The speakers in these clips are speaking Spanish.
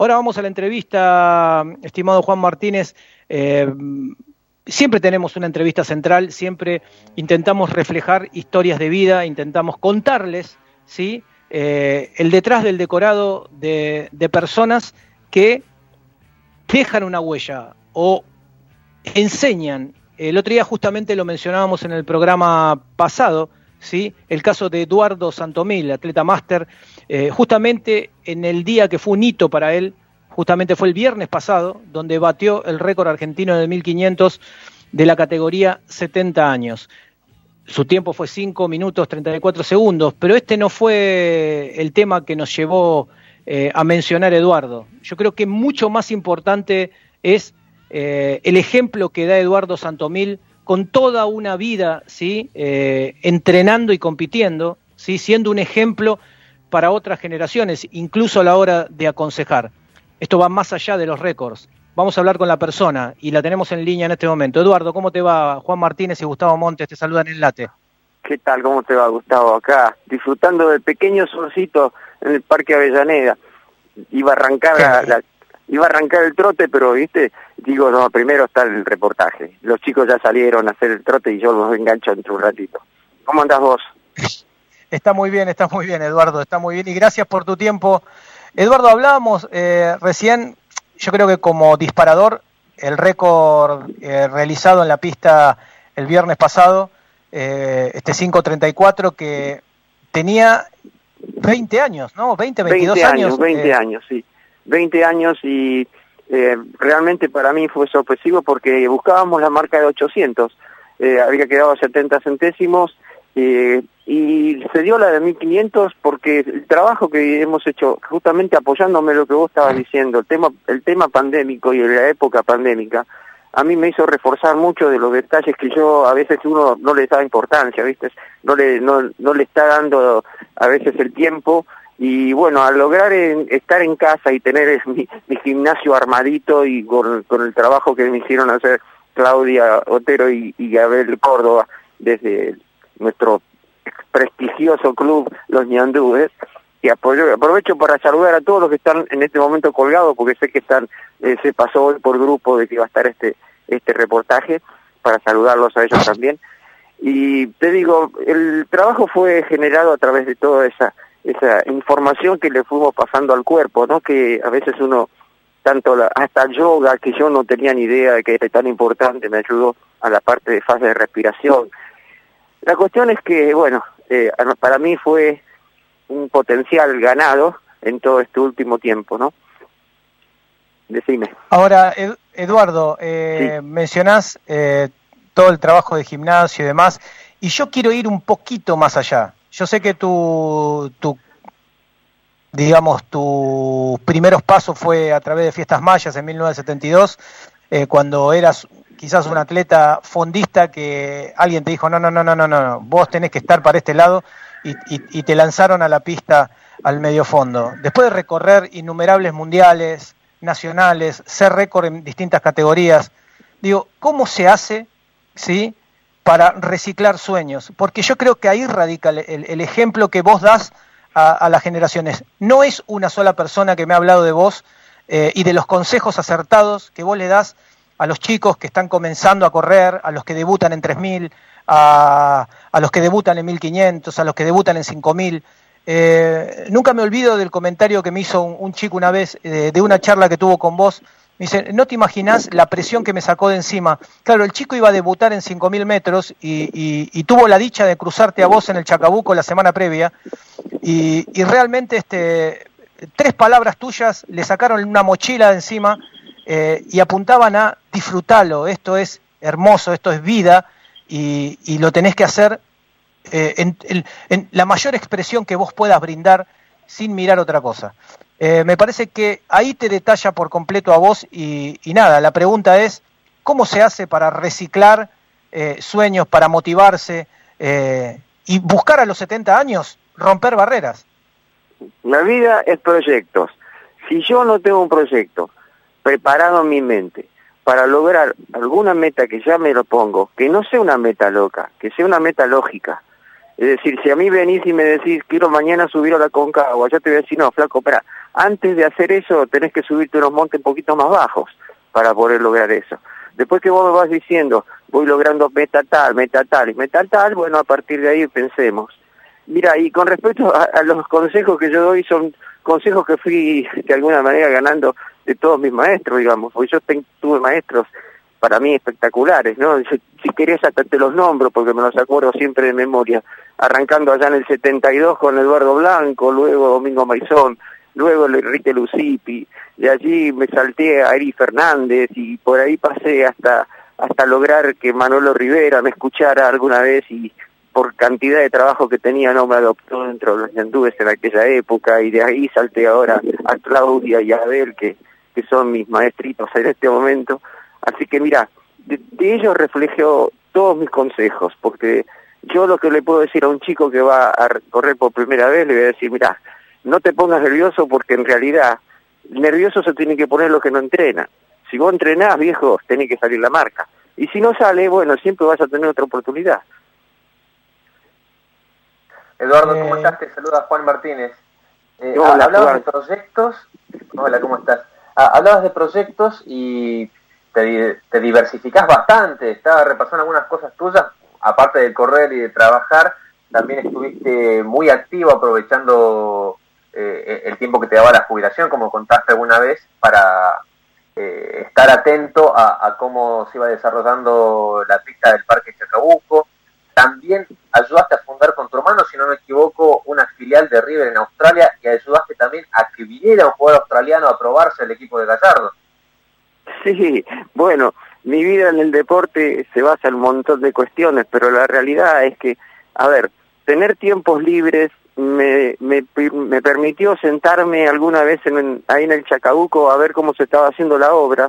Ahora vamos a la entrevista, estimado Juan Martínez. Eh, siempre tenemos una entrevista central, siempre intentamos reflejar historias de vida, intentamos contarles, ¿sí? Eh, el detrás del decorado de, de personas que dejan una huella o enseñan. El otro día justamente lo mencionábamos en el programa pasado, ¿sí? el caso de Eduardo Santomil, atleta máster, eh, justamente en el día que fue un hito para él, justamente fue el viernes pasado, donde batió el récord argentino de 1500 de la categoría 70 años. Su tiempo fue 5 minutos 34 segundos, pero este no fue el tema que nos llevó eh, a mencionar Eduardo. Yo creo que mucho más importante es eh, el ejemplo que da Eduardo Santomil con toda una vida, ¿sí? Entrenando y compitiendo, ¿sí? siendo un ejemplo para otras generaciones, incluso a la hora de aconsejar. Esto va más allá de los récords. Vamos a hablar con la persona y la tenemos en línea en este momento. Eduardo, ¿cómo te va? Juan Martínez y Gustavo Montes te saludan en late. ¿Qué tal? ¿Cómo te va, Gustavo? Acá, disfrutando del pequeño solcito en el Parque Avellaneda. Iba a arrancar la, iba a arrancar el trote, pero, viste, digo, no, primero está el reportaje. Los chicos ya salieron a hacer el trote y yo los engancho entre un ratito. ¿Cómo andas vos? Está muy bien, está muy bien, Eduardo, está muy bien. Y gracias por tu tiempo. Eduardo, hablábamos eh, recién, yo creo que como disparador, el récord eh, realizado en la pista el viernes pasado, eh, este 5.34, que tenía 20 años, ¿no? 20, 22 20 años. años 20 años, sí. 20 años y eh, realmente para mí fue sorpresivo porque buscábamos la marca de 800, eh, había quedado a 70 centésimos eh, y se dio la de 1500 porque el trabajo que hemos hecho, justamente apoyándome lo que vos estabas diciendo, el tema, el tema pandémico y la época pandémica, a mí me hizo reforzar mucho de los detalles que yo a veces uno no le da importancia, ¿viste? No le, no, no le está dando a veces el tiempo y bueno, al lograr estar en casa y tener mi, gimnasio armadito y con, el trabajo que me hicieron hacer Claudia Otero y, y Abel Córdoba desde nuestro prestigioso club Los Ñandúes, y aprovecho para saludar a todos los que están en este momento colgados, porque sé que están eh, se pasó hoy por grupo de que iba a estar este, este reportaje, para saludarlos a ellos también. Y te digo, el trabajo fue generado a través de toda esa esa información que le fuimos pasando al cuerpo, ¿no? Que a veces uno, tanto la, hasta yoga, que yo no tenía ni idea de que era tan importante, me ayudó a la parte de fase de respiración. La cuestión es que, bueno, eh, para mí fue un potencial ganado en todo este último tiempo, ¿no? Decime. Ahora, Eduardo, eh, mencionás eh, todo el trabajo de gimnasio y demás, y yo quiero ir un poquito más allá. Yo sé que tu, tu digamos, tus primeros pasos fue a través de Fiestas Mayas en 1972, eh, cuando eras quizás un atleta fondista que alguien te dijo, no, no, no, no, no, no, vos tenés que estar para este lado y, te lanzaron a la pista al medio fondo. Después de recorrer innumerables mundiales, nacionales, ser récord en distintas categorías, digo, ¿cómo se hace, sí, para reciclar sueños, porque yo creo que ahí radica el, ejemplo que vos das a, las generaciones. No es una sola persona que me ha hablado de vos eh, y de los consejos acertados que vos le das a los chicos que están comenzando a correr, a los que debutan en 3000, a, a los que debutan en 1500, a los que debutan en 5000. Eh, nunca me olvido del comentario que me hizo un, chico una vez eh, de una charla que tuvo con vos, me dice, no te imaginas la presión que me sacó de encima. Claro, el chico iba a debutar en 5.000 metros y, tuvo la dicha de cruzarte a vos en el Chacabuco la semana previa y, realmente este, tres palabras tuyas le sacaron una mochila de encima eh, y apuntaban a disfrutarlo, esto es hermoso, esto es vida y, lo tenés que hacer eh, en la mayor expresión que vos puedas brindar sin mirar otra cosa. Eh, me parece que ahí te detalla por completo a vos y, nada, la pregunta es, ¿cómo se hace para reciclar eh, sueños, para motivarse y buscar a los 70 años romper barreras? La vida es proyectos. Si yo no tengo un proyecto preparado mi mente para lograr alguna meta que ya me lo pongo, que no sea una meta loca, que sea una meta lógica, es decir, si a mí venís y me decís, quiero mañana subir a la Concagua, ya te voy a decir, no, flaco, espera, antes de hacer eso tenés que subirte unos montes un poquito más bajos para poder lograr eso. Después que vos me vas diciendo, voy logrando meta tal, meta tal y meta tal, bueno, a partir de ahí pensemos. Mira, y con respecto a, los consejos que yo doy, son consejos que fui de alguna manera ganando de todos mis maestros, digamos, porque yo tuve maestros para mí espectaculares, ¿no? Si, si querés hasta te los nombro porque me los acuerdo siempre de memoria, arrancando allá en el 72 con Eduardo Blanco, luego Domingo Maizón, luego Enrique Lucipi, de allí me salté a Eri Fernández y por ahí pasé hasta hasta lograr que Manolo Rivera me escuchara alguna vez y por cantidad de trabajo que tenía no me adoptó dentro de los ñandúes en aquella época y de ahí salté ahora a Claudia y a Abel que, que son mis maestritos en este momento. Así que mira, de, de ellos reflejo todos mis consejos, porque yo lo que le puedo decir a un chico que va a correr por primera vez, le voy a decir, mira, no te pongas nervioso porque en realidad nervioso se tiene que poner lo que no entrena. Si vos entrenás, viejo, tiene que salir la marca. Y si no sale, bueno, siempre vas a tener otra oportunidad. Eduardo, ¿cómo eh, estás? Te saluda Juan Martínez. Eh, hola, hablabas de proyectos. Hola, ¿cómo estás? Ah, hablabas de proyectos y te, te diversificás bastante. Estaba repasando algunas cosas tuyas, aparte de correr y de trabajar. También estuviste muy activo aprovechando eh, el tiempo que te daba la jubilación, como contaste alguna vez, para eh, estar atento a, cómo se iba desarrollando la pista del Parque Chacabuco. También ayudaste a fundar con tu si no me equivoco, una filial de River en Australia y ayudaste también a que viniera un jugador australiano a probarse el equipo de Gallardo. Sí, bueno, mi vida en el deporte se basa en un montón de cuestiones, pero la realidad es que, a ver, tener tiempos libres me, me, me permitió sentarme alguna vez en, ahí en el Chacabuco a ver cómo se estaba haciendo la obra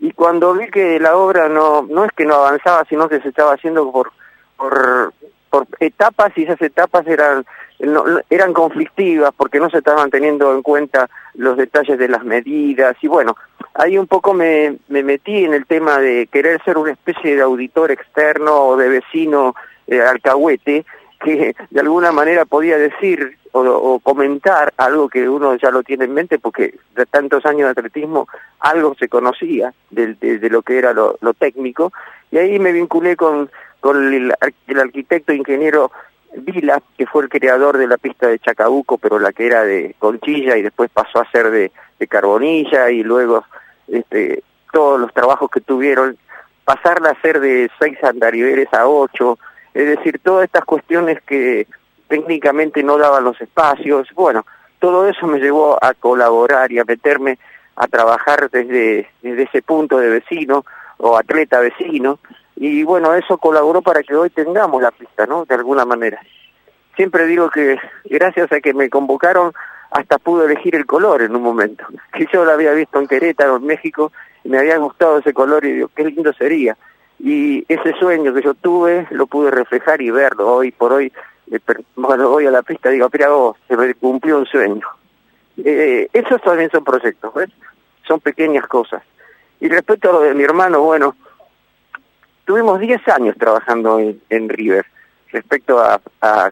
y cuando vi que la obra no no es que no avanzaba sino que se estaba haciendo por por, por etapas y esas etapas eran no, eran conflictivas porque no se estaban teniendo en cuenta los detalles de las medidas y bueno ahí un poco me, me metí en el tema de querer ser una especie de auditor externo o de vecino eh, alcahuete que de alguna manera podía decir o, comentar algo que uno ya lo tiene en mente porque de tantos años de atletismo algo se conocía de, de, lo que era lo, técnico y ahí me vinculé con, con el, arquitecto ingeniero Vila, que fue el creador de la pista de Chacabuco, pero la que era de Conchilla y después pasó a ser de, de Carbonilla y luego este, todos los trabajos que tuvieron, pasarla a ser de seis andariveles a ocho, es decir, todas estas cuestiones que técnicamente no daban los espacios, bueno, todo eso me llevó a colaborar y a meterme a trabajar desde, desde ese punto de vecino o atleta vecino, y bueno, eso colaboró para que hoy tengamos la pista, ¿no? De alguna manera. Siempre digo que gracias a que me convocaron, hasta pude elegir el color en un momento, que yo lo había visto en Querétaro, en México, y me había gustado ese color y digo, qué lindo sería y ese sueño que yo tuve lo pude reflejar y verlo hoy por hoy eh, cuando voy a la pista digo pero vos se me cumplió un sueño eh, esos también son proyectos ¿ves? son pequeñas cosas y respecto a lo de mi hermano bueno tuvimos 10 años trabajando en, River respecto a,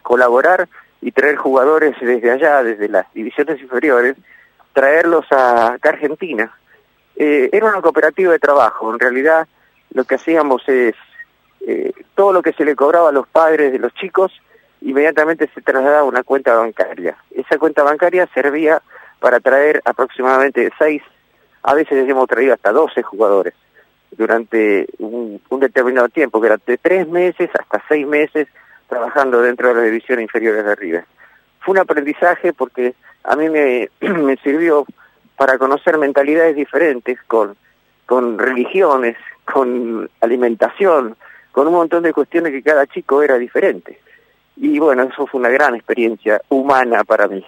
colaborar y traer jugadores desde allá desde las divisiones inferiores traerlos a Argentina. Eh, era una cooperativa de trabajo. En realidad lo que hacíamos es eh, todo lo que se le cobraba a los padres de los chicos inmediatamente se trasladaba a una cuenta bancaria. Esa cuenta bancaria servía para traer aproximadamente seis, a veces hemos traído hasta doce jugadores durante un, determinado tiempo, que era de tres meses hasta seis meses trabajando dentro de las divisiones inferiores de arriba. Fue un aprendizaje porque a mí me, me sirvió para conocer mentalidades diferentes con, con religiones, con alimentación, con un montón de cuestiones que cada chico era diferente. Y bueno, eso fue una gran experiencia humana para mí.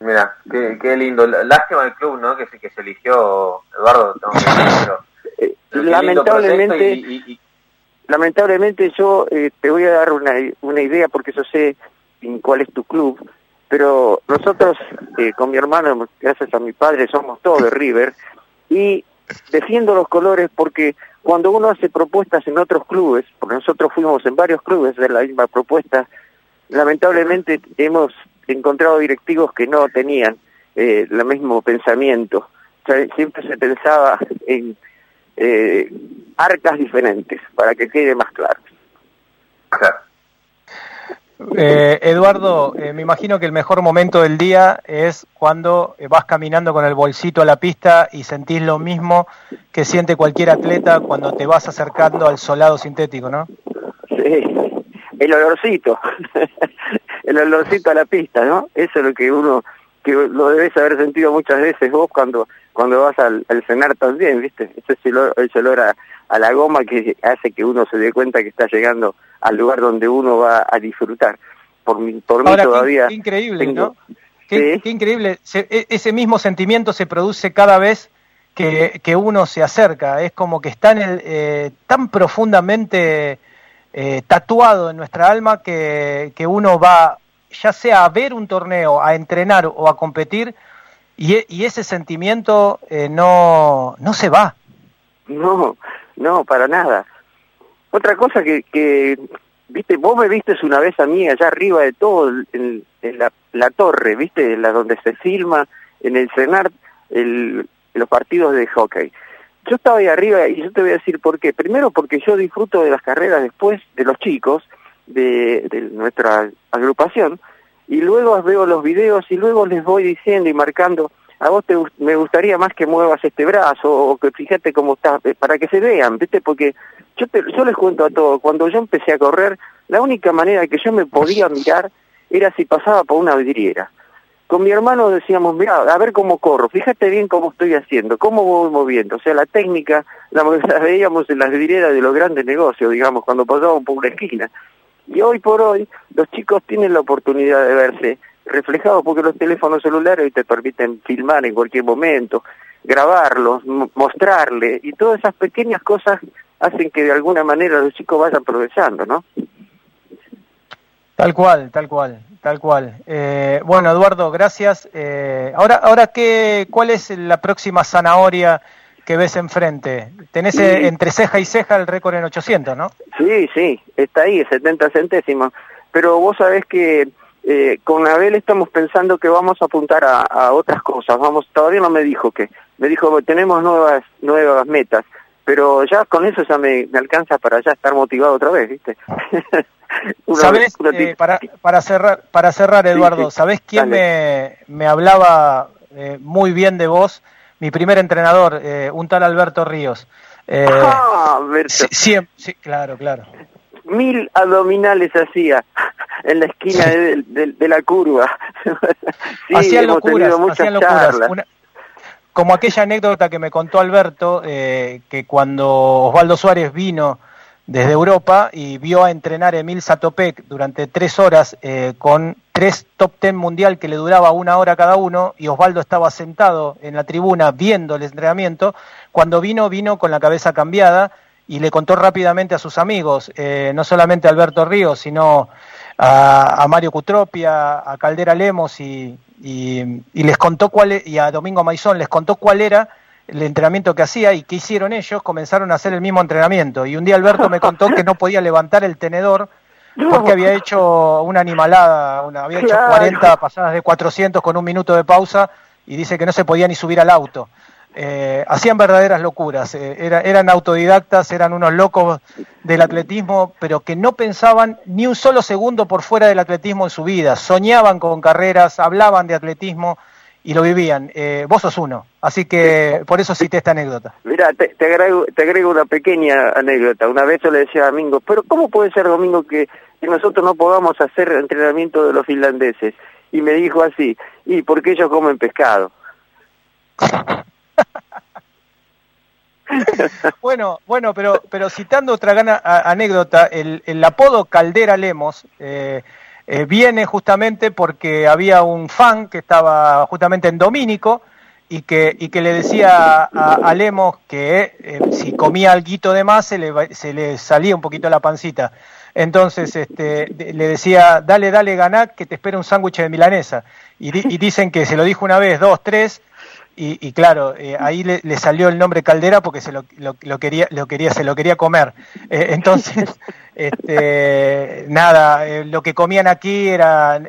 Mira, qué, lindo. Lástima el club, ¿no? Que, que se eligió Eduardo. Eh, lamentablemente, lamentablemente yo eh, te voy a dar una, una idea porque yo sé en cuál es tu club, pero nosotros eh, con mi hermano, gracias a mi padre, somos todos de River y defiendo los colores porque cuando uno hace propuestas en otros clubes, porque nosotros fuimos en varios clubes de la misma propuesta, lamentablemente hemos encontrado directivos que no tenían eh, el mismo pensamiento. siempre se pensaba en eh, arcas diferentes, para que quede más claro. Eh, Eduardo, eh, me imagino que el mejor momento del día es cuando vas caminando con el bolsito a la pista y sentís lo mismo que siente cualquier atleta cuando te vas acercando al solado sintético, ¿no? Sí, el olorcito, el olorcito a la pista, ¿no? Eso es lo que uno, que lo debes haber sentido muchas veces vos cuando cuando vas al, cenar también, ¿viste? Ese es el olor, a, a la goma que hace que uno se dé cuenta que está llegando al lugar donde uno va a disfrutar. Por mí, por mí todavía... Qué, increíble, ¿no? Qué, increíble. Ese mismo sentimiento se produce cada vez que, que uno se acerca. Es como que está en eh, tan profundamente eh, tatuado en nuestra alma que, que uno va, ya sea a ver un torneo, a entrenar o a competir, y, y ese sentimiento eh, no, no se va. No, no, para nada. Otra cosa que, que, viste, vos me vistes una vez a mí allá arriba de todo, en, la, la, torre, viste, la donde se filma, en el cenar, el, los partidos de hockey. Yo estaba ahí arriba y yo te voy a decir por qué. Primero porque yo disfruto de las carreras después de los chicos, de, de nuestra agrupación, y luego veo los videos y luego les voy diciendo y marcando a vos te, me gustaría más que muevas este brazo o que fíjate cómo está, eh, para que se vean, ¿viste? Porque yo, te, yo les cuento a todos, cuando yo empecé a correr, la única manera que yo me podía mirar era si pasaba por una vidriera. Con mi hermano decíamos, mira, a ver cómo corro, fíjate bien cómo estoy haciendo, cómo voy moviendo. O sea, la técnica la, veíamos en las vidrieras de los grandes negocios, digamos, cuando pasábamos por una esquina. Y hoy por hoy, los chicos tienen la oportunidad de verse reflejado porque los teléfonos celulares te permiten filmar en cualquier momento, grabarlos, mostrarle y todas esas pequeñas cosas hacen que de alguna manera los chicos vayan progresando, ¿no? Tal cual, tal cual, tal cual. Eh, bueno, Eduardo, gracias. Eh, ahora, ahora qué, ¿cuál es la próxima zanahoria que ves enfrente? Tenés eh, entre ceja y ceja el récord en 800, ¿no? Sí, sí, está ahí, 70 centésimos. Pero vos sabés que eh, con Abel estamos pensando que vamos a apuntar a, otras cosas. Vamos, todavía no me dijo que, me dijo tenemos nuevas nuevas metas, pero ya con eso ya me, alcanza para ya estar motivado otra vez, ¿viste? ¿Sabes? Eh, para, para cerrar, para cerrar, Eduardo, ¿sabés quién me, me, hablaba eh, muy bien de vos? Mi primer entrenador, eh, un tal Alberto Ríos. ah, Alberto. sí, claro, claro. Mil abdominales hacía en la esquina de, la curva. sí, hacían locuras, hacían locuras. como aquella anécdota que me contó Alberto, eh, que cuando Osvaldo Suárez vino desde Europa y vio a entrenar a Emil Satopek durante tres horas eh, con tres top ten mundial que le duraba una hora cada uno y Osvaldo estaba sentado en la tribuna viendo el entrenamiento, cuando vino vino con la cabeza cambiada y le contó rápidamente a sus amigos, eh, no solamente a Alberto Ríos, sino a, Mario Cutropia, a Caldera Lemos y, y, les contó cuál e, y a Domingo Maizón les contó cuál era el entrenamiento que hacía y qué hicieron ellos, comenzaron a hacer el mismo entrenamiento. Y un día Alberto me contó que no podía levantar el tenedor porque había hecho una animalada, una, había hecho 40 pasadas de 400 con un minuto de pausa y dice que no se podía ni subir al auto. Eh, hacían verdaderas locuras, eh, eran autodidactas, eran unos locos del atletismo, pero que no pensaban ni un solo segundo por fuera del atletismo en su vida, soñaban con carreras, hablaban de atletismo y lo vivían. Eh, vos sos uno, así que por eso cité esta anécdota. Mira, te, agrego, te agrego una pequeña anécdota. Una vez yo le decía a Domingo, pero ¿cómo puede ser, Domingo, que, que nosotros no podamos hacer entrenamiento de los finlandeses? Y me dijo así, y porque ellos comen pescado. bueno, bueno, pero, pero citando otra gana, anécdota, el, el, apodo Caldera Lemos eh, eh, viene justamente porque había un fan que estaba justamente en Domínico y que, y que le decía a, Lemos que eh, si comía algo de más se le, se le salía un poquito la pancita. Entonces este, le decía, dale, dale, ganá, que te espera un sándwich de milanesa. Y, y, dicen que se lo dijo una vez, dos, tres, y, claro, eh, ahí le, salió el nombre Caldera porque se lo, lo, quería, lo quería, se lo quería comer. Eh, entonces, este, nada, eh, lo que comían aquí era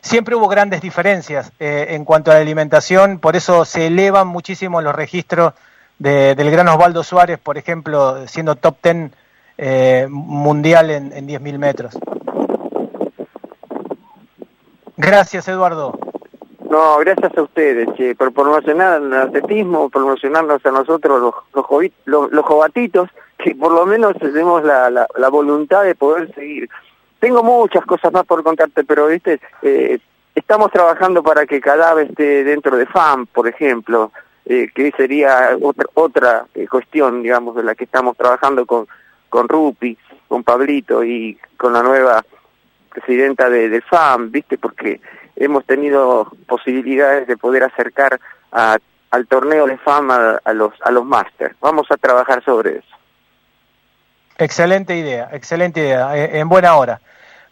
siempre hubo grandes diferencias en cuanto a la alimentación, por eso se elevan muchísimo los registros del gran Osvaldo Suárez, por ejemplo, siendo top ten mundial en, en 10.000 metros. Gracias, Eduardo. No, gracias a ustedes, che, por promocionar el atletismo, promocionarnos a nosotros los, los, los, jovatitos, que por lo menos tenemos la, la, voluntad de poder seguir. Tengo muchas cosas más por contarte, pero viste, eh, estamos trabajando para que cada esté dentro de FAM, por ejemplo, eh, que sería otra, otra eh, cuestión, digamos, de la que estamos trabajando con, con Rupi, con Pablito y con la nueva presidenta de, de FAM, viste, porque hemos tenido posibilidades de poder acercar al torneo de fama a los a los máster. Vamos a trabajar sobre eso. Excelente idea, excelente idea, eh, en buena hora.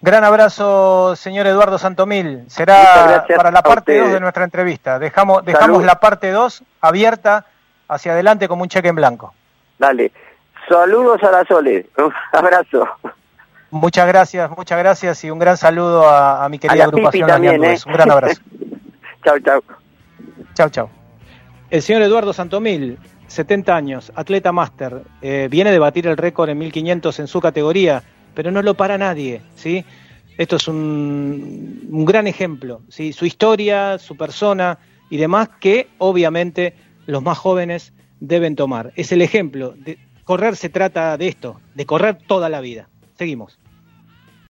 Gran abrazo, señor Eduardo Santomil. Será para la parte 2 de nuestra entrevista. Dejamos, dejamos la parte 2 abierta hacia adelante como un cheque en blanco. Dale. Saludos a la Sole. Un abrazo. Muchas gracias, muchas gracias y un gran saludo a, mi querida agrupación también, ¿eh? Un gran abrazo. chau, chau. Chau, chau. El señor Eduardo Santomil, 70 años, atleta máster, eh, viene a batir el récord en 1500 en su categoría, pero no lo para nadie, ¿sí? Esto es un, un gran ejemplo, ¿sí? Su historia, su persona y demás que obviamente los más jóvenes deben tomar. Es el ejemplo. De, correr se trata de esto, de correr toda la vida. Seguimos.